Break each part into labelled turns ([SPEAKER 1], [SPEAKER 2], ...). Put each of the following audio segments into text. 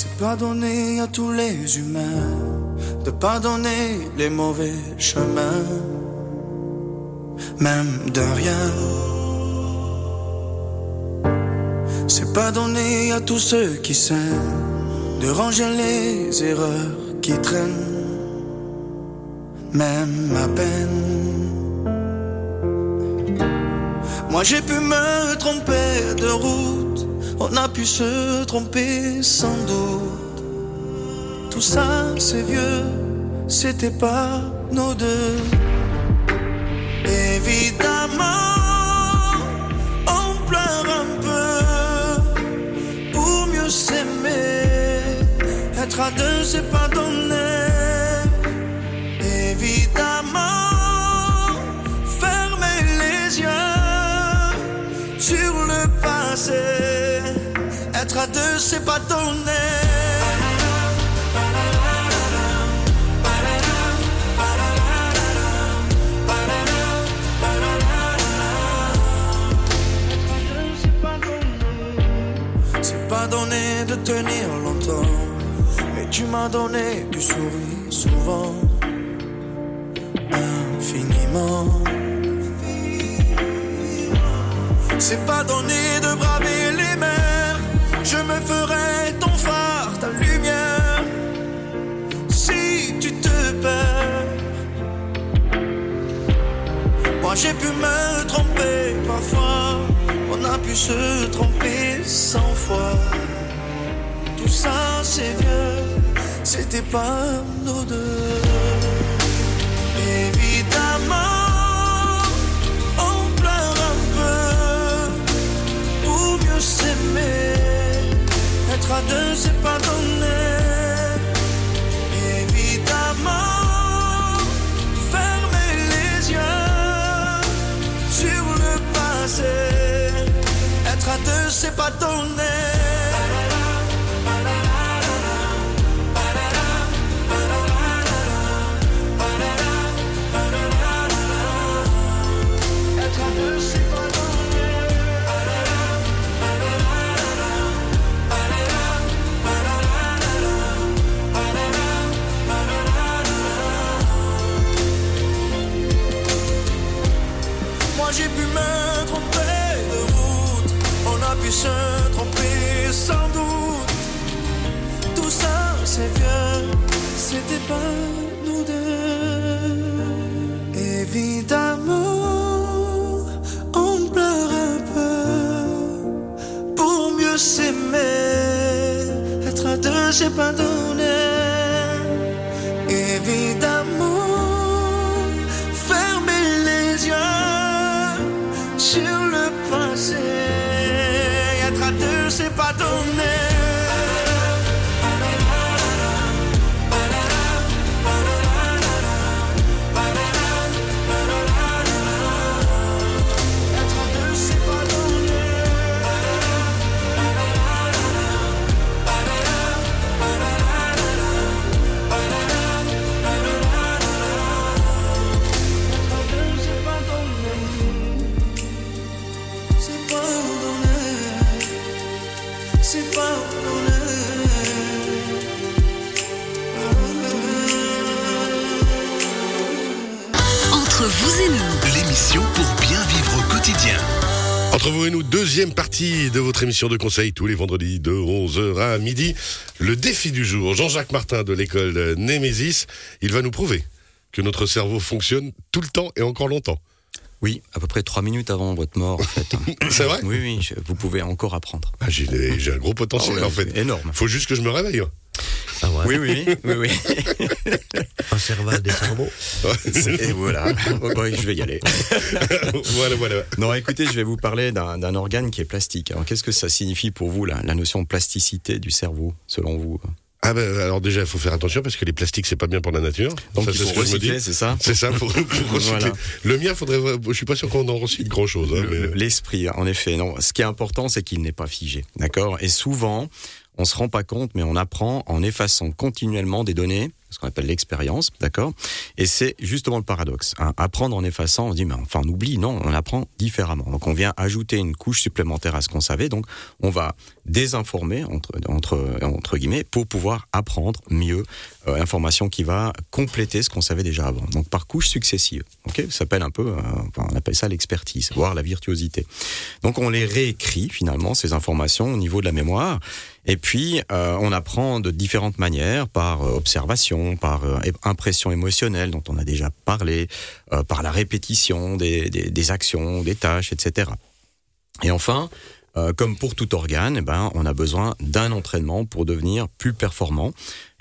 [SPEAKER 1] C'est pas donné à tous les humains de pardonner les mauvais chemins, même de rien. C'est pas donné à tous ceux qui s'aiment de ranger les erreurs qui traînent, même à peine. Moi j'ai pu me tromper de route, on a pu se tromper sans doute. Tout ça c'est vieux, c'était pas nos deux. Évidemment, on pleure un peu pour mieux s'aimer. Être à deux, c'est pas donné. C'est pas donné. C'est pas donné de tenir longtemps, mais tu m'as donné du sourire souvent, infiniment. C'est pas donné de braver j'ai pu me tromper parfois, on a pu se tromper cent fois. Tout ça c'est vieux, c'était pas nos deux. Évidemment, on pleure un peu pour mieux s'aimer. Être à deux c'est Être à deux, c'est pas donné. Être Évidemment, on pleure un peu pour mieux s'aimer. Être à deux, donné.
[SPEAKER 2] Entre vous et nous,
[SPEAKER 3] L'émission pour bien vivre au quotidien.
[SPEAKER 4] Entre vous et nous, deuxième partie de votre émission de conseil tous les vendredis de 11h à midi. Le défi du jour, Jean-Jacques Martin de l'école Némésis, il va nous prouver que notre cerveau fonctionne tout le temps et encore longtemps.
[SPEAKER 5] Oui, à peu près trois minutes avant votre mort, en fait.
[SPEAKER 4] C'est vrai?
[SPEAKER 5] Oui, oui, je- vous pouvez encore apprendre.
[SPEAKER 4] Ah, J'ai un gros potentiel
[SPEAKER 5] Ah ouais,
[SPEAKER 4] en fait.
[SPEAKER 5] énorme.
[SPEAKER 4] Faut juste que je me réveille. Hein.
[SPEAKER 6] Ah ouais.
[SPEAKER 5] Oui, oui, oui, oui.
[SPEAKER 6] Un cerveau des cerveaux.
[SPEAKER 5] Et voilà. Bon, bon, je vais y aller.
[SPEAKER 4] voilà, voilà.
[SPEAKER 5] Non, écoutez, je vais vous parler d'un organe qui est plastique. Alors, qu'est-ce que ça signifie pour vous, la, la notion de plasticité du cerveau, selon vous?
[SPEAKER 4] Ah ben alors déjà il faut faire attention parce que les plastiques c'est pas bien pour la nature.
[SPEAKER 5] Donc,
[SPEAKER 4] Ça,
[SPEAKER 5] il
[SPEAKER 4] c'est
[SPEAKER 5] faut
[SPEAKER 4] ce
[SPEAKER 5] recycler, ça?
[SPEAKER 4] C'est ça, pour, pour recycler.
[SPEAKER 5] Voilà.
[SPEAKER 4] Le mien, faudrait. Je suis pas sûr qu'on en recycle grand chose.
[SPEAKER 5] Le- L'esprit, en effet. Non, ce qui est important, c'est qu'il n'est pas figé. D'accord? Et souvent, on se rend pas compte, mais on apprend en effaçant continuellement des données ce qu'on appelle l'expérience, d'accord? Et c'est justement le paradoxe. hein. Apprendre en effaçant, on dit, mais enfin, on oublie, non, on apprend différemment. Donc, on vient ajouter une couche supplémentaire à ce qu'on savait, donc on va désinformer, entre, entre, entre guillemets, pour pouvoir apprendre mieux euh, l'information qui va compléter ce qu'on savait déjà avant. Donc, par couche successive, ok? Ça s'appelle un peu, euh, on appelle ça l'expertise, voire la virtuosité. Donc, on les réécrit, finalement, ces informations au niveau de la mémoire, et puis, euh, on apprend de différentes manières, par euh, par euh, impression émotionnelle, dont on a déjà parlé, euh, par la répétition des, des, des actions, des tâches, etc. Et enfin, euh, comme pour tout organe, eh ben, on a besoin d'un entraînement pour devenir plus performant.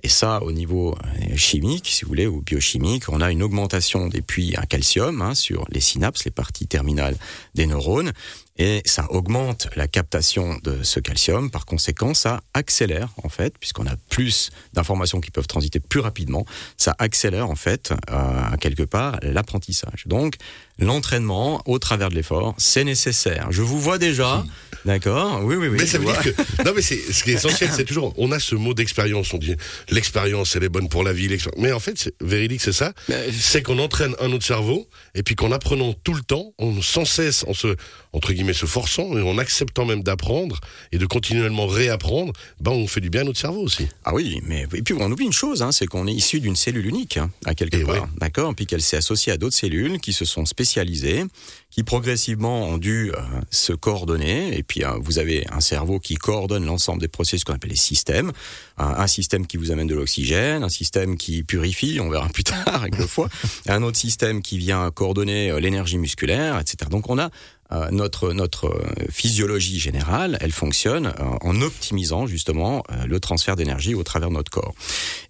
[SPEAKER 5] Et ça, au niveau euh, chimique, si vous voulez, ou biochimique, on a une augmentation des puits à calcium hein, sur les synapses, les parties terminales des neurones, et ça augmente la captation de ce calcium. Par conséquent, ça accélère en fait, puisqu'on a plus d'informations qui peuvent transiter plus rapidement, ça accélère en fait euh, quelque part l'apprentissage. Donc l'entraînement au travers de l'effort, c'est nécessaire. Je vous vois déjà, d'accord? Oui, oui, oui.
[SPEAKER 4] Mais ça veut
[SPEAKER 5] vois.
[SPEAKER 4] dire que. Non, mais c'est, ce qui est essentiel, c'est toujours. On a ce mot d'expérience. On dit l'expérience, elle est bonne pour la vie. Mais en fait, c'est, véridique, c'est ça. C'est qu'on entraîne un autre cerveau, et puis qu'en apprenant tout le temps, on, sans cesse, en se, entre guillemets, se forçant, et en acceptant même d'apprendre, et de continuellement réapprendre, ben, on fait du bien à notre cerveau aussi.
[SPEAKER 5] Ah oui, mais et puis on oublie une chose, hein, c'est qu'on est issu d'une cellule unique, hein, à quelque
[SPEAKER 4] Et
[SPEAKER 5] part,
[SPEAKER 4] ouais.
[SPEAKER 5] d'accord, puis qu'elle s'est associée à d'autres cellules qui se sont spécialisées, qui progressivement ont dû euh, se coordonner, et puis euh, vous avez un cerveau qui coordonne l'ensemble des processus qu'on appelle les systèmes, un, système qui vous amène de l'oxygène, un système qui purifie, on verra plus tard avec le foie, un autre système qui vient coordonner euh, l'énergie musculaire, etc. Donc on a euh, notre notre physiologie générale, elle fonctionne euh, en optimisant justement euh, le transfert d'énergie au travers de notre corps.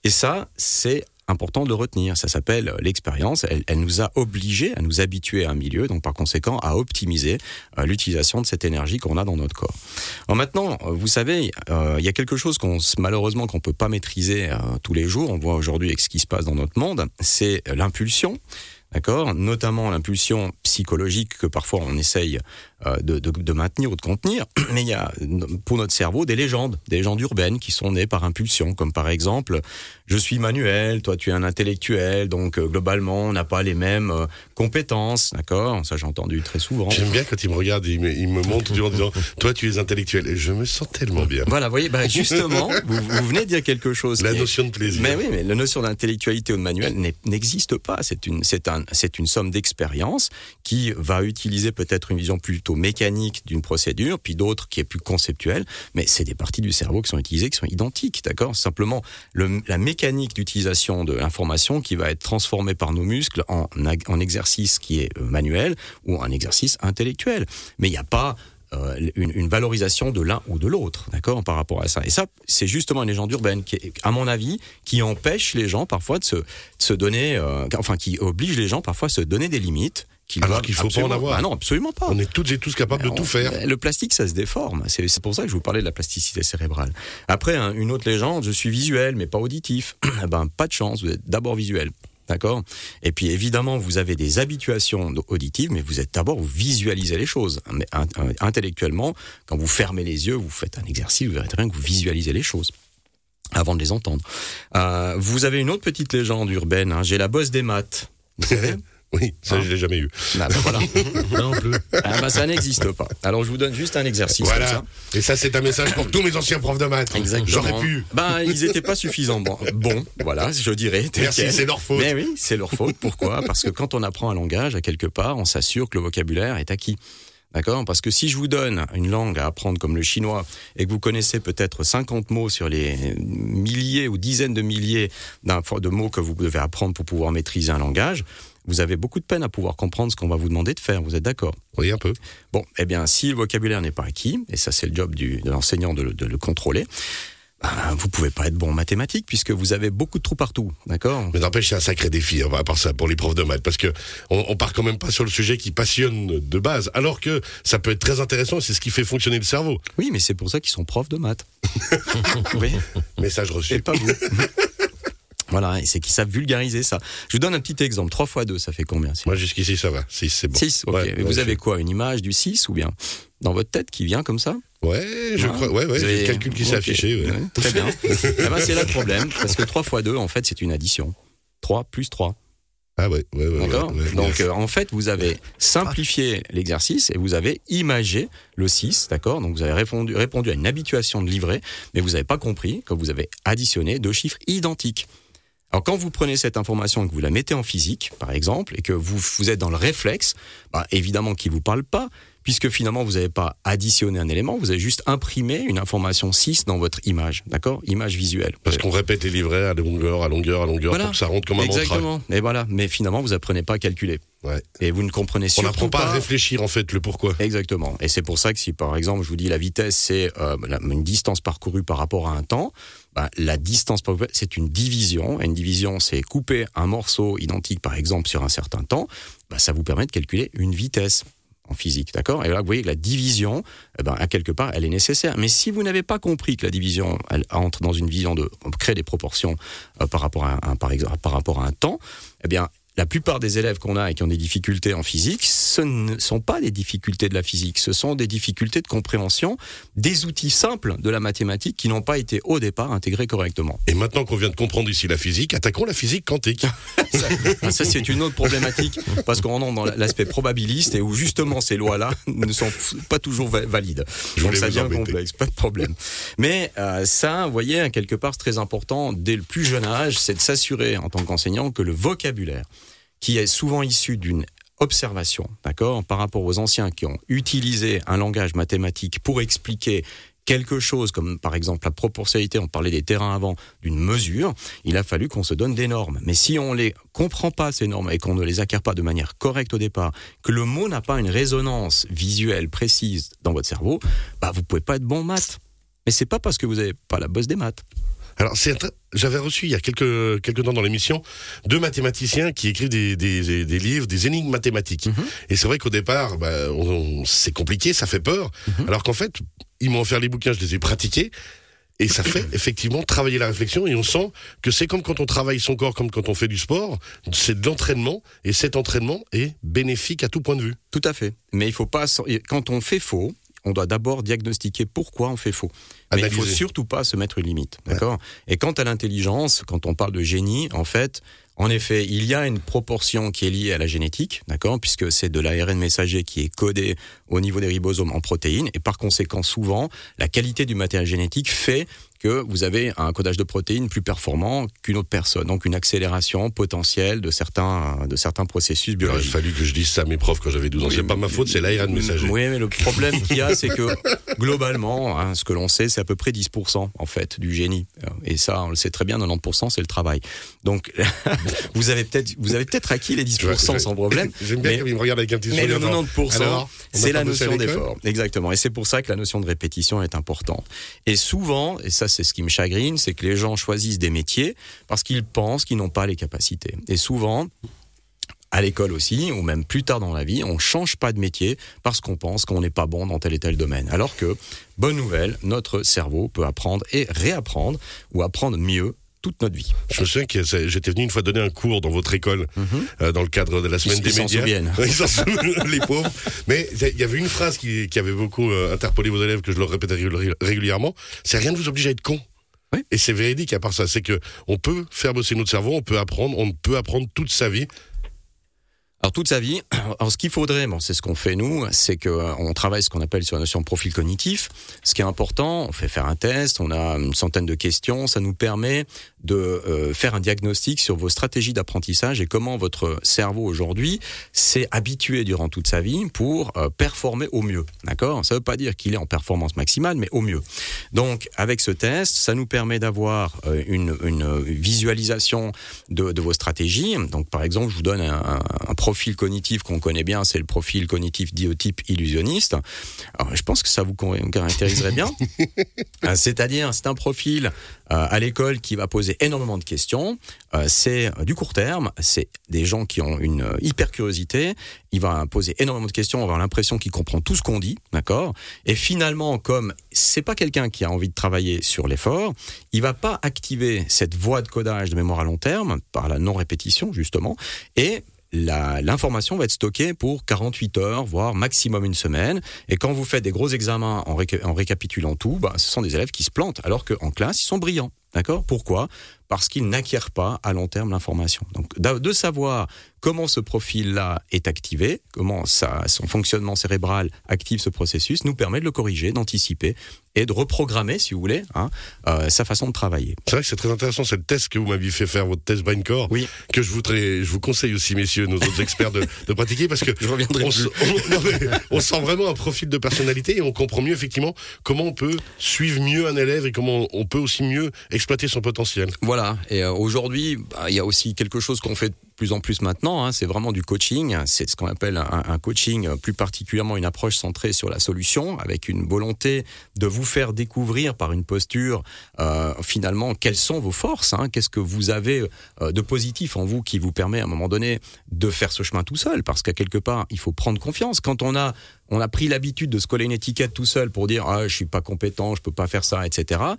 [SPEAKER 5] Et ça, c'est important de retenir. Ça s'appelle l'expérience. Elle, elle nous a obligés à nous habituer à un milieu, donc par conséquent à optimiser euh, l'utilisation de cette énergie qu'on a dans notre corps. Alors maintenant, euh, vous savez, euh, il y a quelque chose qu'on malheureusement qu'on peut pas maîtriser euh, tous les jours. On voit aujourd'hui avec ce qui se passe dans notre monde, c'est l'impulsion. D'accord? Notamment l'impulsion psychologique que parfois on essaye de, de, de maintenir ou de contenir. Mais il y a pour notre cerveau des légendes, des légendes urbaines qui sont nées par impulsion, comme par exemple je suis manuel, toi tu es un intellectuel, donc euh, globalement on n'a pas les mêmes euh, compétences, d'accord? Ça j'ai entendu très souvent.
[SPEAKER 4] J'aime bien quand il me regarde, il me, il me montre en disant Toi, tu es intellectuel. Et je me sens tellement bien.
[SPEAKER 5] Voilà, vous voyez, bah, justement, vous, vous venez de dire quelque chose.
[SPEAKER 4] La
[SPEAKER 5] est-
[SPEAKER 4] notion de plaisir.
[SPEAKER 5] Mais oui, mais la notion d'intellectualité ou de manuel n'existe pas. C'est une, c'est un, c'est une somme d'expérience qui va utiliser peut-être une vision plutôt mécanique d'une procédure, puis d'autres qui est plus conceptuelle. Mais c'est des parties du cerveau qui sont utilisées, qui sont identiques, d'accord? Simplement, le, la mécanique d'utilisation de l'information qui va être transformée par nos muscles en, exercice qui est euh, manuel ou un exercice intellectuel. Mais il n'y a pas euh, une, valorisation de l'un ou de l'autre, d'accord, par rapport à ça. Et ça, c'est justement une légende urbaine qui, à mon avis, qui empêche les gens parfois de se, de se donner, euh, enfin, qui oblige les gens parfois à se donner des limites.
[SPEAKER 4] Alors qu'il faut pas en avoir.
[SPEAKER 5] Ah non, absolument pas.
[SPEAKER 4] On est toutes et tous capables de
[SPEAKER 5] On-
[SPEAKER 4] tout faire.
[SPEAKER 5] Le plastique, ça se déforme. C'est pour ça que je vous parlais de la plasticité cérébrale. Après, hein, une autre légende, je suis visuel, mais pas auditif. Eh ben, pas de chance, vous êtes d'abord visuel. D'accord? Et puis évidemment, vous avez des habituations auditives, mais vous êtes d'abord, vous visualisez les choses. Mais in- intellectuellement, quand vous fermez les yeux, vous faites un exercice, vous verrez très bien que vous visualisez les choses avant de les entendre. Euh, vous avez une autre petite légende urbaine, hein, j'ai la bosse des maths. Vous savez?
[SPEAKER 4] Oui, ça,
[SPEAKER 5] Hein
[SPEAKER 4] je l'ai jamais eu.
[SPEAKER 5] Ah, ben voilà.
[SPEAKER 6] Non plus.
[SPEAKER 5] Ah, ben, ça n'existe pas. Alors je vous donne juste un exercice. comme ça.
[SPEAKER 4] Voilà. Et ça, c'est un message pour tous mes anciens profs de maths.
[SPEAKER 5] Exactement.
[SPEAKER 4] J'aurais pu.
[SPEAKER 5] Ben, ils n'étaient pas suffisants. Bon, bon, voilà, je dirais.
[SPEAKER 4] Merci, c'est leur faute.
[SPEAKER 5] Mais oui, c'est leur faute. Pourquoi? Parce que quand on apprend un langage, à quelque part, on s'assure que le vocabulaire est acquis. D'accord? Parce que si je vous donne une langue à apprendre comme le chinois et que vous connaissez peut-être 50 mots sur les milliers ou dizaines de milliers de mots que vous devez apprendre pour pouvoir maîtriser un langage, vous avez beaucoup de peine à pouvoir comprendre ce qu'on va vous demander de faire. Vous êtes d'accord?
[SPEAKER 4] Oui, un peu.
[SPEAKER 5] Bon, eh bien, si le vocabulaire n'est pas acquis, et ça c'est le job du, de l'enseignant de, le- de le contrôler, ben, vous pouvez pas être bon en mathématiques puisque vous avez beaucoup de trous partout, d'accord?
[SPEAKER 4] Mais n'empêche, c'est un sacré défi, hein, à part ça, pour les profs de maths, parce que on, on part quand même pas sur le sujet qui passionne de base, alors que ça peut être très intéressant, et c'est ce qui fait fonctionner le cerveau.
[SPEAKER 5] Oui, mais c'est pour ça qu'ils sont profs de maths. oui,
[SPEAKER 4] Message
[SPEAKER 5] et
[SPEAKER 4] reçu.
[SPEAKER 5] pas vous. voilà, et c'est qu'ils savent vulgariser ça. Je vous donne un petit exemple. 3 fois 2, ça fait combien
[SPEAKER 4] Moi, jusqu'ici, ça va. 6, c'est bon.
[SPEAKER 5] 6, ok.
[SPEAKER 4] Ouais,
[SPEAKER 5] Et vous
[SPEAKER 4] ouais,
[SPEAKER 5] avez
[SPEAKER 4] je-
[SPEAKER 5] quoi Une image du 6 ou bien dans votre tête qui vient comme ça?
[SPEAKER 4] Ouais, je
[SPEAKER 5] Hein
[SPEAKER 4] crois. Ouais, ouais,
[SPEAKER 5] avez-
[SPEAKER 4] le calcul qui s'est
[SPEAKER 5] Ok.
[SPEAKER 4] affiché. ouais.
[SPEAKER 5] Ouais, très bien. Eh ben, c'est là le problème, parce que 3 fois 2, en fait, c'est une addition. 3 plus 3.
[SPEAKER 4] Ah ouais, ouais, ouais.
[SPEAKER 5] D'accord
[SPEAKER 4] ouais,
[SPEAKER 5] Donc, euh, en fait, vous avez simplifié l'exercice et vous avez imagé le 6, d'accord Donc, vous avez répondu, répondu à une habituation de livret, mais vous n'avez pas compris que vous avez additionné deux chiffres identiques. Alors, quand vous prenez cette information et que vous la mettez en physique, par exemple, et que vous, vous êtes dans le réflexe, bah, évidemment qu'il ne vous parle pas, puisque finalement, vous n'avez pas additionné un élément, vous avez juste imprimé une information 6 dans votre image, d'accord? Image visuelle.
[SPEAKER 4] Parce qu'on répète les livrets à longueur, à longueur, à longueur,
[SPEAKER 5] Voilà.
[SPEAKER 4] pour que ça rentre comme un mantra.
[SPEAKER 5] Exactement. Et voilà. Mais finalement, vous apprenez pas à calculer.
[SPEAKER 4] Ouais.
[SPEAKER 5] Et vous ne comprenez
[SPEAKER 4] On
[SPEAKER 5] surtout
[SPEAKER 4] n'apprend pas à réfléchir en fait le pourquoi.
[SPEAKER 5] Exactement. Et c'est pour ça que si par exemple je vous dis la vitesse c'est euh, une distance parcourue par rapport à un temps, bah, la distance parcourue c'est une division. Et une division c'est couper un morceau identique par exemple sur un certain temps, bah, ça vous permet de calculer une vitesse en physique, d'accord? Et là, vous voyez que la division, eh ben, à quelque part, elle est nécessaire. Mais si vous n'avez pas compris que la division, elle entre dans une vision de créer des proportions euh, par rapport à un, par exemple, par rapport à un temps, eh bien, la plupart des élèves qu'on a et qui ont des difficultés en physique, ce ne sont pas des difficultés de la physique, ce sont des difficultés de compréhension des outils simples de la mathématique qui n'ont pas été au départ intégrés correctement.
[SPEAKER 4] Et maintenant qu'on vient de comprendre ici la physique, attaquons la physique quantique.
[SPEAKER 5] Ah, ça, c'est une autre problématique parce qu'on entre dans l'aspect probabiliste et où justement ces lois-là ne sont pas toujours va- valides.
[SPEAKER 4] Je
[SPEAKER 5] Donc ça devient complexe, pas de problème. Mais euh, ça, vous voyez, quelque part, c'est très important dès le plus jeune âge, c'est de s'assurer en tant qu'enseignant que le vocabulaire, qui est souvent issu d'une observation, d'accord, par rapport aux anciens qui ont utilisé un langage mathématique pour expliquer quelque chose, comme par exemple la proportionnalité, on parlait des terrains avant, d'une mesure, il a fallu qu'on se donne des normes. Mais si on les comprend pas, ces normes, et qu'on ne les acquiert pas de manière correcte au départ, que le mot n'a pas une résonance visuelle précise dans votre cerveau, bah vous pouvez pas être bon en maths. Mais c'est pas parce que vous n'avez pas la bosse des maths.
[SPEAKER 4] Alors, j'avais reçu il y a quelques, quelques temps dans l'émission deux mathématiciens qui écrivent des, des, des livres, des énigmes mathématiques. Et c'est vrai qu'au départ, bah, c'est compliqué, ça fait peur. Alors qu'en fait, ils m'ont offert les bouquins, je les ai pratiqués. Et ça fait effectivement travailler la réflexion et on sent que c'est comme quand on travaille son corps, comme quand on fait du sport, c'est de l'entraînement et cet entraînement est bénéfique à tout point de vue.
[SPEAKER 5] Tout à fait. Mais il faut pas. Quand on fait faux, on doit d'abord diagnostiquer pourquoi on fait faux. Mais il faut
[SPEAKER 4] Analyser.
[SPEAKER 5] surtout pas se mettre une limite, d'accord? Et quant à l'intelligence, quand on parle de génie, en fait, en effet, il y a une proportion qui est liée à la génétique, d'accord? Puisque c'est de l'ARN messager qui est codé au niveau des ribosomes en protéines, et par conséquent, souvent, la qualité du matériel génétique fait que vous avez un codage de protéines plus performant qu'une autre personne, donc une accélération potentielle de certains, de certains processus
[SPEAKER 4] Il aurait
[SPEAKER 5] biologiques.
[SPEAKER 4] fallu que je dise ça à mes profs quand j'avais 12 ans.
[SPEAKER 5] Oui,
[SPEAKER 4] c'est pas ma faute, c'est l'ARN messager.
[SPEAKER 5] Oui, mais le problème qu'il y a, c'est que globalement, hein, ce que l'on sait, c'est à peu près 10% en fait du génie. Et ça, on le sait très bien, 90% c'est le travail. Donc, vous avez peut-être, vous avez peut-être acquis les 10%
[SPEAKER 4] Je- je-
[SPEAKER 5] sans problème.
[SPEAKER 4] J'aime bien
[SPEAKER 5] Mais-
[SPEAKER 4] qu'il me regarde avec un petit
[SPEAKER 5] Mais le
[SPEAKER 4] sourire. genre,
[SPEAKER 5] 90%,
[SPEAKER 4] alors, on
[SPEAKER 5] c'est la notion d'effort. Exactement. Et c'est pour ça que la notion de répétition est importante. Et souvent, et ça c'est ce qui me chagrine, c'est que les gens choisissent des métiers parce qu'ils pensent qu'ils n'ont pas les capacités. Et souvent, à l'école aussi, ou même plus tard dans la vie, on change pas de métier parce qu'on pense qu'on n'est pas bon dans tel et tel domaine. Alors que, bonne nouvelle, notre cerveau peut apprendre et réapprendre ou apprendre mieux toute notre vie.
[SPEAKER 4] Je me souviens que j'étais venu une fois donner un cours dans votre école, euh, dans le cadre de la semaine
[SPEAKER 5] Ils-
[SPEAKER 4] des
[SPEAKER 5] ils
[SPEAKER 4] médias.
[SPEAKER 5] souviennent.
[SPEAKER 4] Ils s'en souviennent, les pauvres. Mais il y avait une phrase qui, qui avait beaucoup euh, interpellé vos élèves, que je leur répétais régul- régulièrement. C'est rien ne vous oblige à être con.
[SPEAKER 5] Oui.
[SPEAKER 4] Et c'est véridique à part ça. C'est que on peut faire bosser notre cerveau, on peut apprendre, on peut apprendre toute sa vie.
[SPEAKER 5] Alors toute sa vie, alors ce qu'il faudrait, bon, c'est ce qu'on fait nous, c'est que euh, travaille ce qu'on appelle sur la notion de profil cognitif. Ce qui est important, on fait faire un test, on a une centaine de questions, ça nous permet de euh, faire un diagnostic sur vos stratégies d'apprentissage et comment votre cerveau aujourd'hui s'est habitué durant toute sa vie pour euh, performer au mieux. D'accord? Ça ne veut pas dire qu'il est en performance maximale, mais au mieux. Donc avec ce test, ça nous permet d'avoir une, visualisation de, de vos stratégies. Donc par exemple, je vous donne un, un- un profil cognitif qu'on connaît bien, c'est le profil cognitif diotype illusionniste. Alors, je pense que ça vous caractériserait bien. Euh, C'est-à-dire, c'est un profil euh, à l'école qui va poser énormément de questions. Euh, c'est du court terme, c'est des gens qui ont une hyper curiosité. Il va poser énormément de questions, on va avoir l'impression qu'il comprend tout ce qu'on dit, d'accord? Et finalement, comme c'est pas quelqu'un qui a envie de travailler sur l'effort, il va pas activer cette voie de codage de mémoire à long terme par la non répétition justement, et l'information va être stockée pour 48 heures, voire maximum une semaine. Et quand vous faites des gros examens en, réca- en récapitulant tout, bah, ce sont des élèves qui se plantent, alors qu'en classe, ils sont brillants. D'accord? Pourquoi? Parce qu'ils n'acquièrent pas à long terme l'information. Donc, de savoir comment ce profil-là est activé, comment ça, son fonctionnement cérébral active ce processus, nous permet de le corriger, d'anticiper et de reprogrammer, si vous voulez, hein, euh, sa façon de travailler.
[SPEAKER 4] C'est vrai que c'est très intéressant, c'est le test que vous m'aviez fait faire, votre test BrainCore,
[SPEAKER 5] Oui.
[SPEAKER 4] que je voudrais, je vous conseille aussi, messieurs, nos autres experts, de, de pratiquer, parce que
[SPEAKER 5] Je reviendrai
[SPEAKER 4] on,
[SPEAKER 5] plus.
[SPEAKER 4] se- on- non, mais on sent vraiment un profil de personnalité et on comprend mieux, effectivement, comment on peut suivre mieux un élève et comment on peut aussi mieux exploiter son potentiel.
[SPEAKER 5] Voilà. Et euh, aujourd'hui, bah, il y a aussi quelque chose qu'on fait de plus en plus maintenant. hein, c'est vraiment du coaching. C'est ce qu'on appelle un, coaching, euh, plus particulièrement une approche centrée sur la solution, avec une volonté de vous faire découvrir par une posture euh, finalement quelles sont vos forces, hein, qu'est-ce que vous avez de positif en vous qui vous permet à un moment donné de faire ce chemin tout seul, parce qu'à quelque part il faut prendre confiance. Quand on a on a pris l'habitude de se coller une étiquette tout seul pour dire ah je suis pas compétent, je peux pas faire ça, etc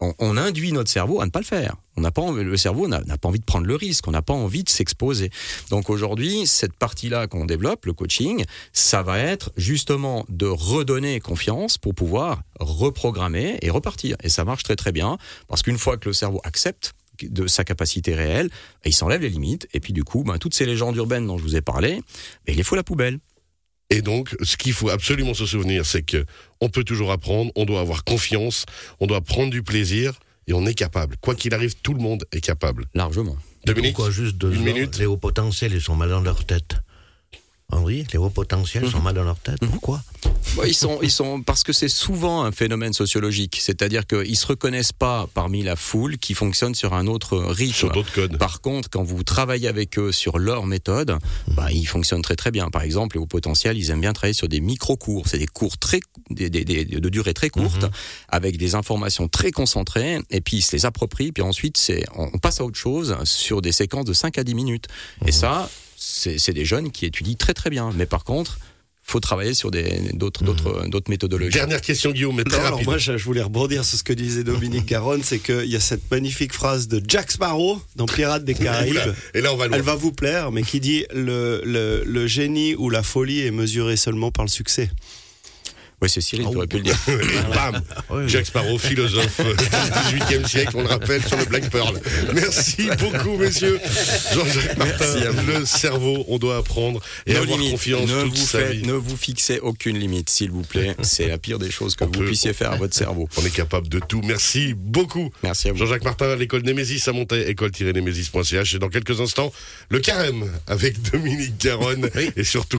[SPEAKER 5] on, induit notre cerveau à ne pas le faire. On n'a pas le cerveau n'a pas envie de prendre le risque, on n'a pas envie de s'exposer. Donc aujourd'hui, cette partie-là qu'on développe, le coaching, ça va être justement de redonner confiance pour pouvoir reprogrammer et repartir. Et ça marche très très bien parce qu'une fois que le cerveau accepte de sa capacité réelle, il s'enlève les limites et puis du coup, ben, toutes ces légendes urbaines dont je vous ai parlé, ben, il les faut la poubelle.
[SPEAKER 4] Et donc, ce qu'il faut absolument se souvenir, c'est que on peut toujours apprendre, on doit avoir confiance, on doit prendre du plaisir et on est capable. Quoi qu'il arrive, tout le monde est capable.
[SPEAKER 5] Largement.
[SPEAKER 4] Dominique,
[SPEAKER 6] Pourquoi juste deux
[SPEAKER 4] une minute.
[SPEAKER 6] Les hauts potentiels, ils sont mal dans leur tête. Henri, les hauts potentiels sont mal dans leur tête. Pourquoi
[SPEAKER 5] Bah, ils sont, ils sont, parce que c'est souvent un phénomène sociologique, c'est-à-dire qu'ils se reconnaissent pas parmi la foule qui fonctionne sur un autre rythme.
[SPEAKER 4] sur d'autres codes.
[SPEAKER 5] Par contre, quand vous travaillez avec eux sur leur méthode, bah, ils fonctionnent très très bien. Par exemple, au potentiel, ils aiment bien travailler sur des micro-cours. C'est des cours très, des, des- des- de durée très courte, avec des informations très concentrées, et puis ils se les approprient, puis ensuite, c'est, on on passe à autre chose sur des séquences de 5 à 10 minutes. Et ça, c'est des jeunes qui étudient très très bien. Mais par contre, faut travailler sur des- d'autres d'autres d'autres méthodologies.
[SPEAKER 4] Dernière question, Guillaume, mais très
[SPEAKER 7] Non, alors moi, je, je voulais rebondir sur ce que disait Dominique Garonne, c'est qu'il y a cette magnifique phrase de Jack Sparrow dans Pirates des Caraïbes.
[SPEAKER 4] Et là, on va loin.
[SPEAKER 7] Elle va vous plaire, mais qui dit le, le, le génie ou la folie est mesuré seulement par le succès.
[SPEAKER 5] Oui, c'est Cyril qui aurait pu le dire.
[SPEAKER 4] Et bam Jacques Sparrow, philosophe euh, du XVIIIe siècle, on le rappelle, sur le Black Pearl. Merci beaucoup, messieurs. Jean-Jacques Martin,
[SPEAKER 5] à
[SPEAKER 4] le cerveau, on doit apprendre et
[SPEAKER 5] Nos
[SPEAKER 4] avoir
[SPEAKER 5] limites.
[SPEAKER 4] confiance
[SPEAKER 5] ne
[SPEAKER 4] toute
[SPEAKER 5] vous,
[SPEAKER 4] sa
[SPEAKER 5] faites-
[SPEAKER 4] vie.
[SPEAKER 5] ne vous fixez aucune limite, s'il vous plaît. C'est la pire des choses que
[SPEAKER 4] On
[SPEAKER 5] vous
[SPEAKER 4] peut-
[SPEAKER 5] puissiez faire à votre cerveau.
[SPEAKER 4] On est capable de tout. Merci beaucoup.
[SPEAKER 5] Merci à vous.
[SPEAKER 4] Jean-Jacques Martin, l'école Némésis à Montaix, école-némésis.ch. Et dans quelques instants, le carême avec Dominique Garonne et surtout